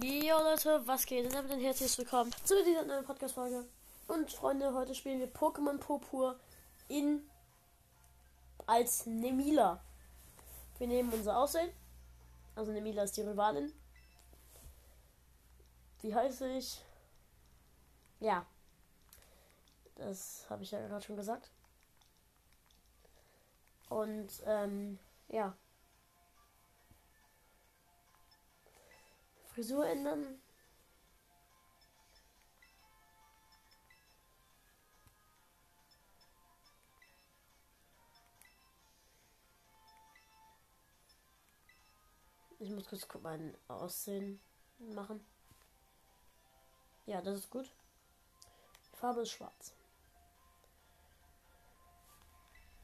Jo Leute, was geht? Und damit ein herzliches Willkommen zu dieser neuen Podcast-Folge. Und Freunde, heute spielen wir Pokémon Purpur in als Nemila. Wir nehmen unser Aussehen. Also Nemila ist die Rivalin. Wie heiße ich? Ja. Das habe ich ja gerade schon gesagt. Und ähm, ja. Frisur ändern. Ich muss kurz mein Aussehen machen. Ja, das ist gut. Die Farbe ist schwarz.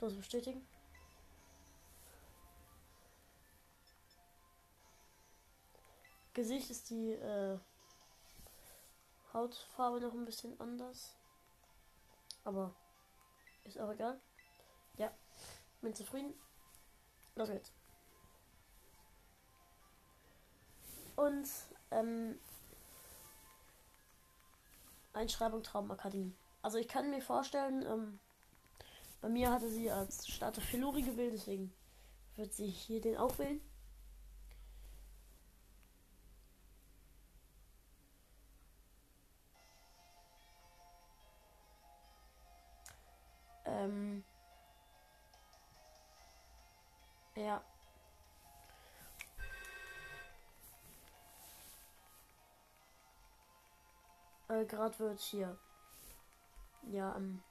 Los bestätigen. Gesicht ist die äh, Hautfarbe noch ein bisschen anders. Aber ist auch egal. Ja, bin zufrieden. Los geht's. Und ähm, Einschreibung Traumakademie. Also ich kann mir vorstellen, ähm, bei mir hatte sie als Starter Filori gewählt, deswegen wird sie hier den auch wählen. Äh, gerade wird hier. Ja, ähm.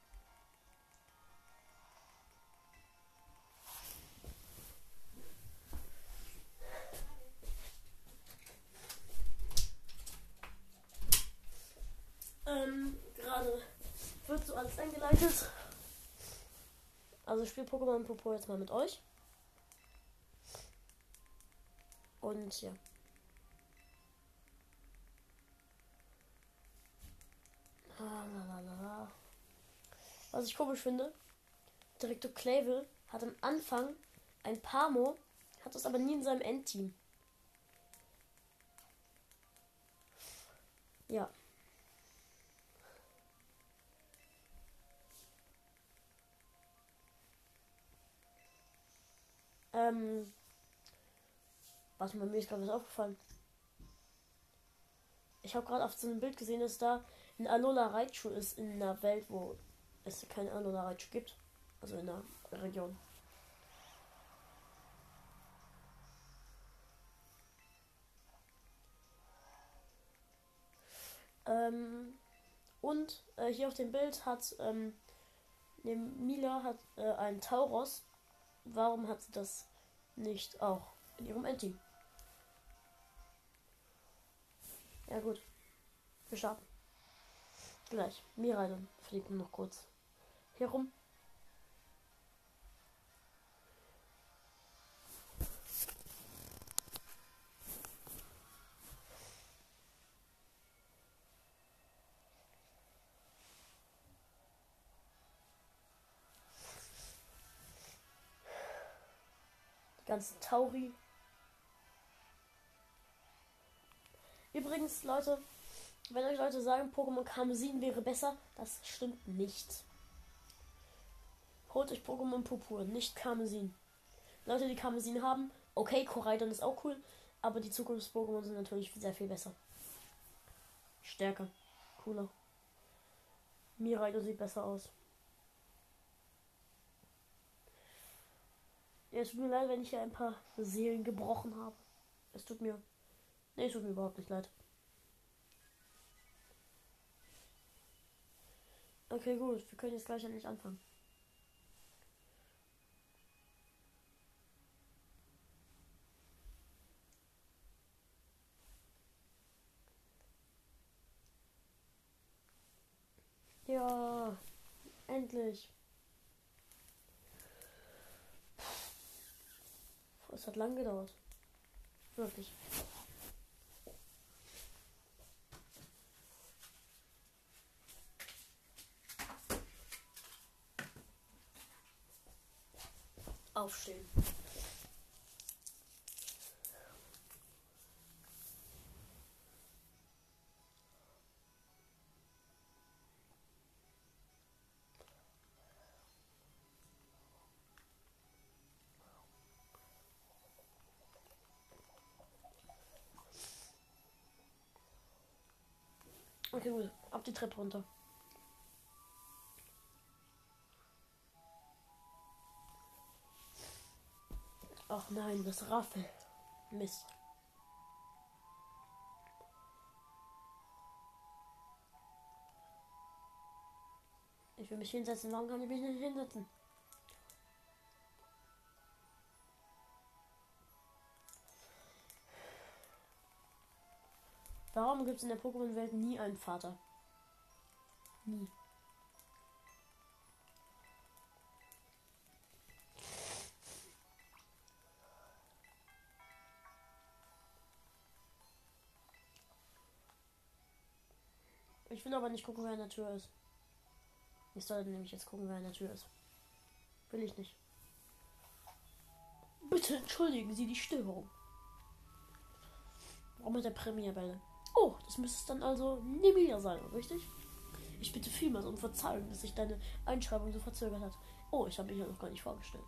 Ähm, gerade wird so alles eingeleitet. Also ich spiele Pokémon Popo jetzt mal mit euch. Und ja. Was ich komisch finde, Direktor Clavel hat am Anfang ein Pamo, hat es aber nie in seinem Endteam. Ja. Ähm, was mir ist gerade was aufgefallen. Ich habe gerade auf so einem Bild gesehen, dass da ein Alola Raichu ist in einer Welt, wo es keine Alola Raichu gibt. Also in der Region. Ähm, und äh, hier auf dem Bild hat ähm, Mila hat äh, einen Tauros. Warum hat sie das nicht auch in ihrem Endteam? Ja gut. Wir starten. Gleich. Mirai dann fliegt noch kurz herum. Die ganzen Tauri. Übrigens, Leute, wenn euch Leute sagen, Pokémon Karmesin wäre besser, das stimmt nicht. Holt euch Pokémon Purpur, nicht Karmesin. Leute, die Karmesin haben, okay, Koraidon ist auch cool, aber die Zukunfts-Pokémon sind natürlich sehr viel besser. Stärker, cooler. Miraidon sieht besser aus. Ja, es tut mir leid, wenn ich hier ein paar Seelen gebrochen habe. Es tut mir. Nee, es tut mir überhaupt nicht leid. Okay, gut. Wir können jetzt gleich endlich anfangen. Ja, endlich. Es hat lang gedauert. Wirklich. Aufstehen. Okay, gut. Ab die Treppe runter. Ach nein, das Raffel. Mist. Ich will mich hinsetzen. Warum kann ich mich nicht hinsetzen? Warum gibt es in der Pokémon-Welt nie einen Vater? Nie. Ich will aber nicht gucken, wer in der Tür ist. Ich sollte nämlich jetzt gucken, wer in der Tür ist. Will ich nicht. Bitte entschuldigen Sie die Störung. Warum mit der Premierbälle? Oh, das müsste dann also Nemilia sein, richtig? Ich bitte vielmals um Verzeihung, dass sich deine Einschreibung so verzögert hat. Oh, ich habe mich ja noch gar nicht vorgestellt.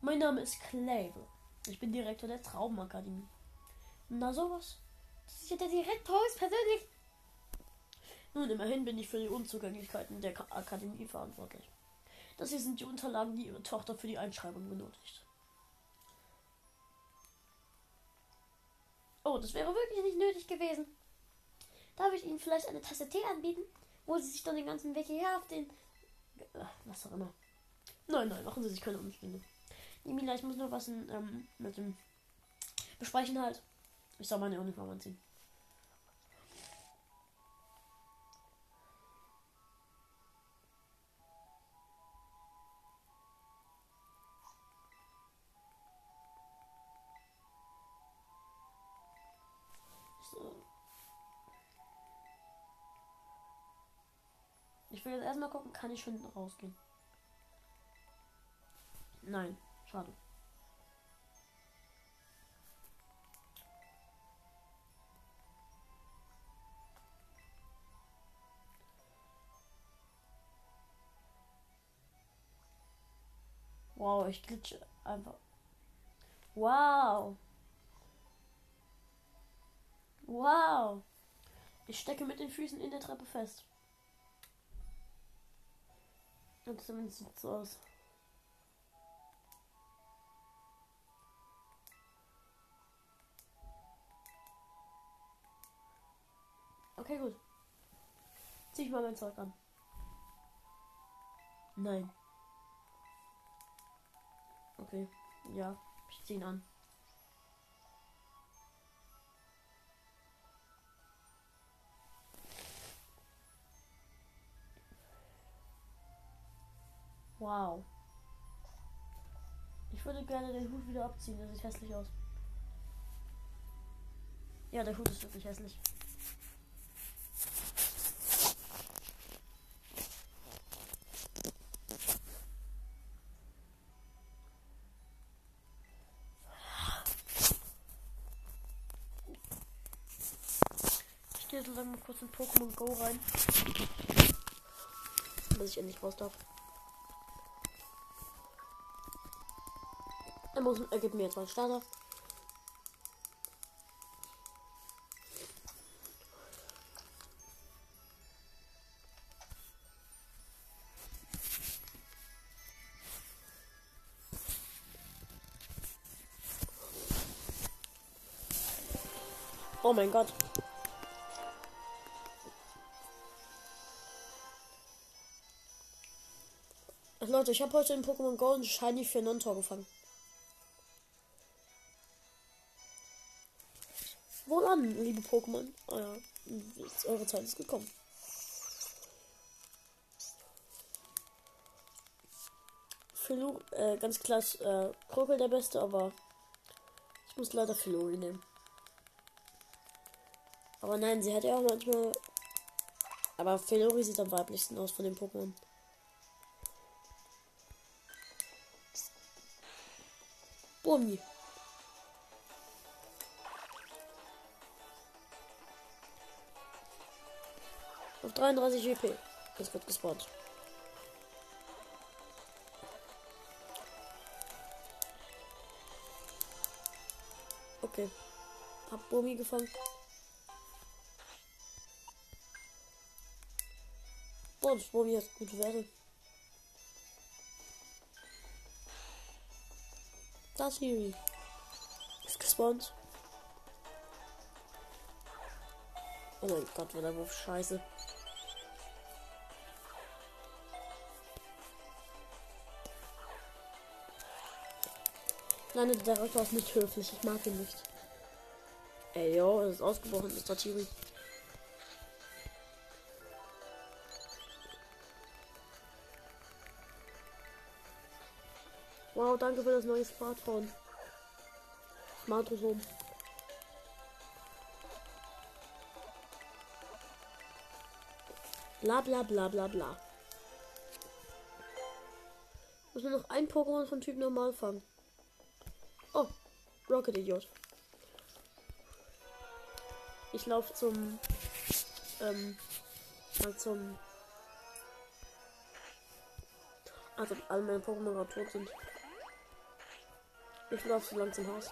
Mein Name ist Clave. Ich bin Direktor der Traubenakademie. Na sowas. Das ist ja der Direktor ist persönlich. Nun, immerhin bin ich für die Unzugänglichkeiten der Akademie verantwortlich. Das hier sind die Unterlagen, die Ihre Tochter für die Einschreibung benötigt. Oh, das wäre wirklich nicht nötig gewesen. Darf ich Ihnen vielleicht eine Tasse Tee anbieten? Wo Sie sich dann den ganzen Weg hierher auf den. Was auch immer. Nein, nein, machen Sie sich keine Umstände. Emila, ich muss nur was in, ähm, mit dem besprechen halt. Ich soll meine Uniform anziehen. Will jetzt erstmal gucken, kann ich schon rausgehen? Nein, schade. Wow, ich glitsche einfach. Wow. Wow. Ich stecke mit den Füßen in der Treppe fest. Und zumindest sieht so aus. Okay, gut. Zieh ich mal mein Zeug an. Nein. Okay. Ja, ich zieh ihn an. Wow. Ich würde gerne den Hut wieder abziehen. Der sieht hässlich aus. Ja, der Hut ist wirklich hässlich. Ich gehe lange mal kurz in Pokémon Go rein. Dass ich endlich raus darf. Er, muss, er gibt mir jetzt mal Starter. Oh mein Gott. Leute, ich habe heute in Pokémon Go Shiny für Non-Tor gefangen. Wohlan, liebe Pokémon. Ja, eure Zeit ist gekommen. Philo, äh, ganz klar ist äh, Krokel der Beste, aber ich muss leider Philori nehmen. Aber nein, sie hat ja auch manchmal. Aber Philori sieht am weiblichsten aus von den Pokémon. Bummi. Auf 33 GP. Jetzt wird gespawnt. Okay. Hab Bomi gefangen. Boah, das Bumi hat gute Werte. Das hier Ist gespawnt. Oh mein Gott, war der Wurf scheiße. Nein, der Direktor ist nicht höflich. Ich mag ihn nicht. Ey, yo, es ist ausgebrochen, Mr. Chiri. Wow, danke für das neue Smartphone. Smartphone. Bla bla bla bla bla. Muss nur noch ein Pokémon von Typ normal fangen. Rocket Idiot. Ich laufe zum ähm mal zum also alle meine Pokémon gerade tot sind. Ich laufe so lang zum Haus.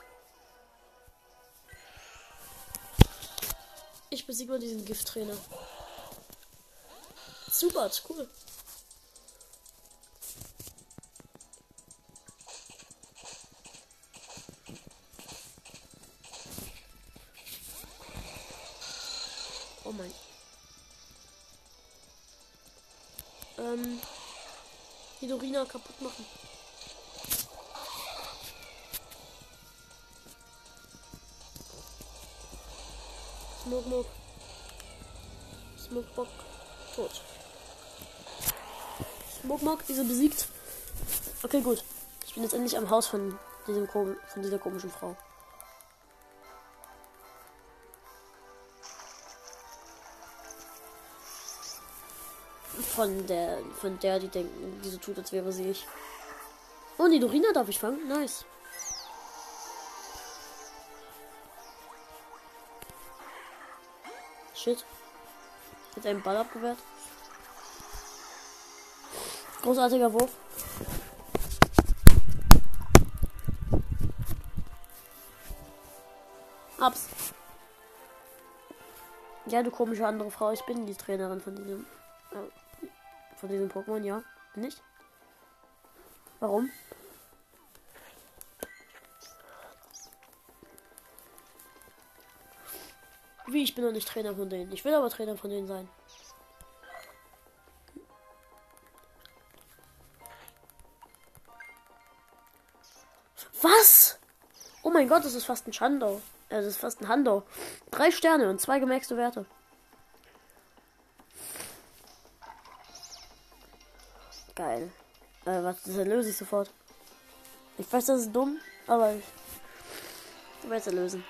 Ich besiege mal diesen Gifttrainer. Super, cool. Hidorina kaputt machen. Smogmog. Smogbock. Tot. Smogmog ist besiegt. Okay, gut. Ich bin jetzt endlich am Haus von diesem von dieser komischen Frau. Von der, von der, die denken, die so tut, als wäre sie ich. Oh, die Dorina darf ich fangen. Nice. Shit. Jetzt einen Ball abgewehrt. Großartiger Wurf. Hab's. Ja, du komische andere Frau. Ich bin die Trainerin von diesem. Von diesem Pokémon, ja. Bin ich? Warum? Wie, ich bin noch nicht Trainer von denen. Ich will aber Trainer von denen sein. Was? Oh mein Gott, das ist fast ein Schandau. Äh, das ist fast ein Handau. Drei Sterne und zwei gemaxte Werte. Geil. Äh, was, das erlöse ich sofort. Ich weiß, das ist dumm, aber ich werde es erlösen.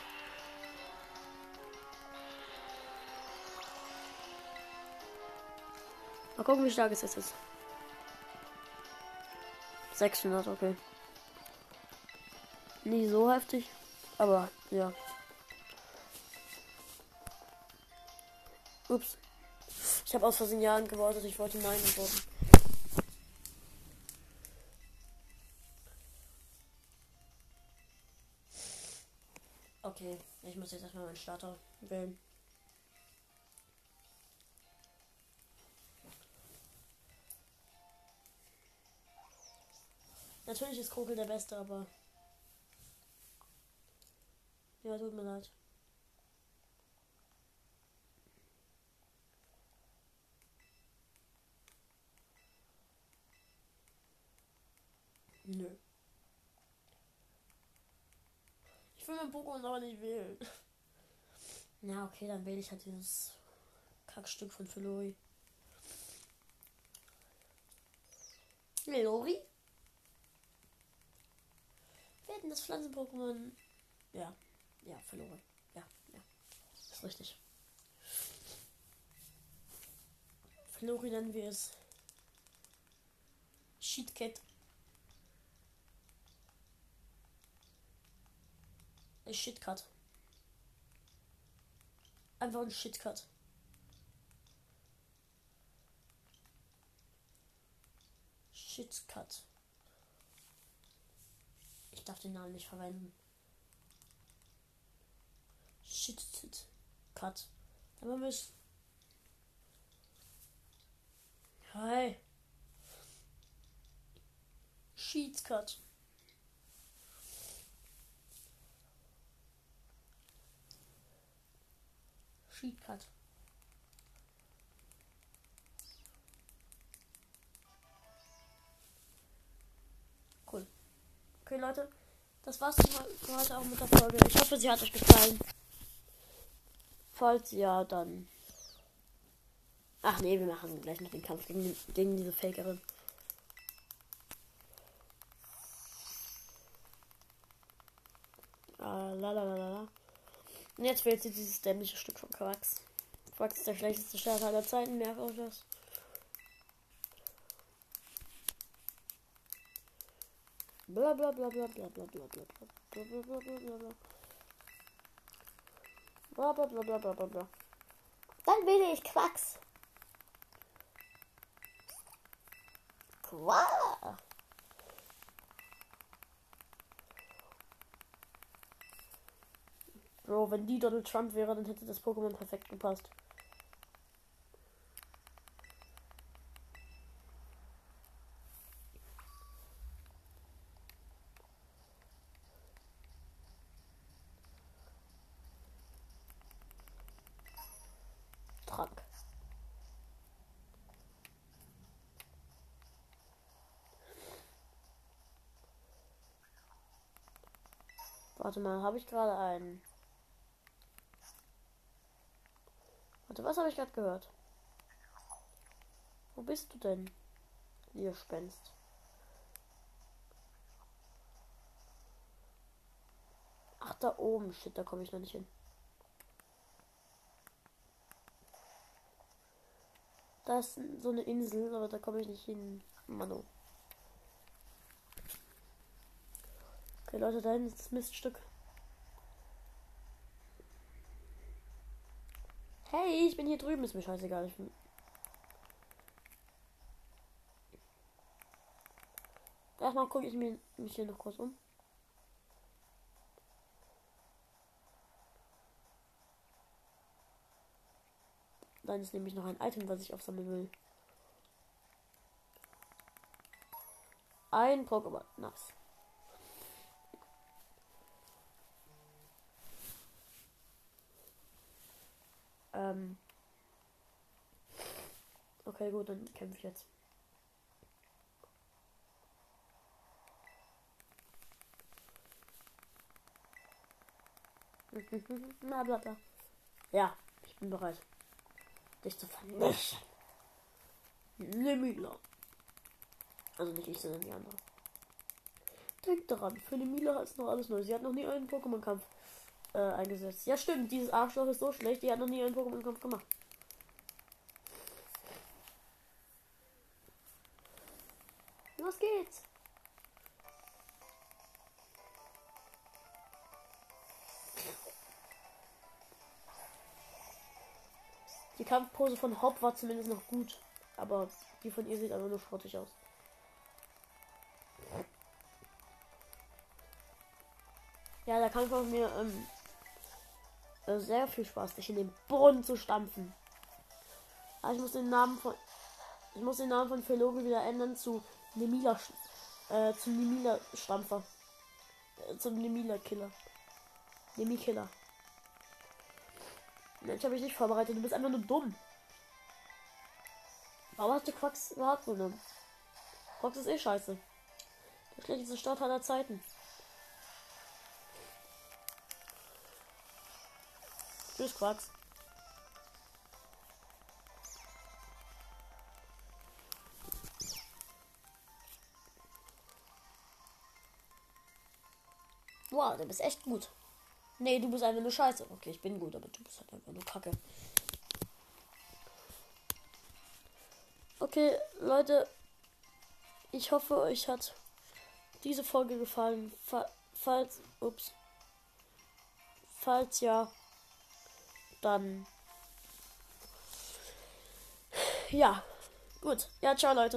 Mal gucken, wie stark es jetzt ist. 600, okay. Nie so heftig, aber ja. Ups. Ich habe aus Versehen Ja gewartet. Ich wollte Nein antworten. Okay, ich muss jetzt erstmal meinen Starter wählen. Natürlich ist Krokel der Beste, aber. Ja, tut mir leid. Nö. Ich will mein Pokémon aber nicht wählen. Na, okay, dann wähle ich halt dieses Kackstück von Filori. Lori? Wir hätten das Pflanzen-Pokémon. Ja, ja, verloren. Ja, ja. ist richtig. Flori nennen wir es. Shitcat. Ein Shitcut. Einfach ein Shitcut. Shitcut. Ich darf den Namen nicht verwenden. Shit, shit. Cut. Wir es. Hi. Sheets Sheet Cut. Cool. Okay, Leute. Das war's für heute auch mit der Folge. Ich hoffe, sie hat euch gefallen. Falls ja, dann. Ach nee, wir machen gleich noch den Kampf gegen, gegen diese Fakerin. Ah, la la la la. Und jetzt wählt sie dieses dämliche Stück von Quax. Quax ist der schlechteste Starter aller Zeiten, merkt euch das. Bla bla bla bla bla bla bla bla bla bla bla bla bla bla. Bla bla bla. Dann wähle ich Quax. Quack. Bro, wenn die Donald Trump wäre, dann hätte das Pokémon perfekt gepasst. Warte mal, habe ich gerade einen? Warte, was habe ich gerade gehört? Wo bist du denn, ihr Gespenst? Ach, da oben. Shit, da komme ich noch nicht hin. Da ist so eine Insel, aber da komme ich nicht hin. Mano. Okay, Leute, da hinten ist das Miststück. Hey, ich bin hier drüben, ist mir scheißegal. Ich bin Erstmal gucke ich mich hier noch kurz um. Dann ist nämlich noch ein Item, was ich aufsammeln will. Ein Pokémon. Nice. Ähm. Okay, gut, dann kämpfe ich jetzt. Na, bla, bla. Ja, ich bin bereit dich zu vernichten. Nemila. Also nicht ich, sondern die andere. Denk daran, für Nemila ist noch alles neu. Sie hat noch nie einen Pokémon-Kampf äh, eingesetzt. Ja, stimmt, dieses Arschloch ist so schlecht, die hat noch nie einen Pokémon-Kampf gemacht. Was geht's? Die Kampfpose von Hop war zumindest noch gut. Aber die von ihr sieht einfach nur schrottig aus. Ja, der Kampf macht mir ähm, äh, sehr viel Spaß, dich in den Boden zu stampfen. Aber ich muss den Namen von ich muss den Namen von Philologe wieder ändern zu Nemila äh, zum Nemila Stampfer. Äh, zum Nemila Killer. Nemi Killer. Mensch, habe ich nicht vorbereitet. Du bist einfach nur dumm. Warum hast du Quacks überhaupt genommen? Quacks ist eh scheiße. Der schlechteste Start aller Zeiten. Tschüss, Quacks. Wow, du bist echt gut. Nee, du bist einfach nur scheiße. Okay, ich bin gut, aber du bist halt einfach nur kacke. Okay, Leute. Ich hoffe, euch hat diese Folge gefallen. Falls, ups. Falls ja, dann. Ja, gut. Ja, ciao, Leute.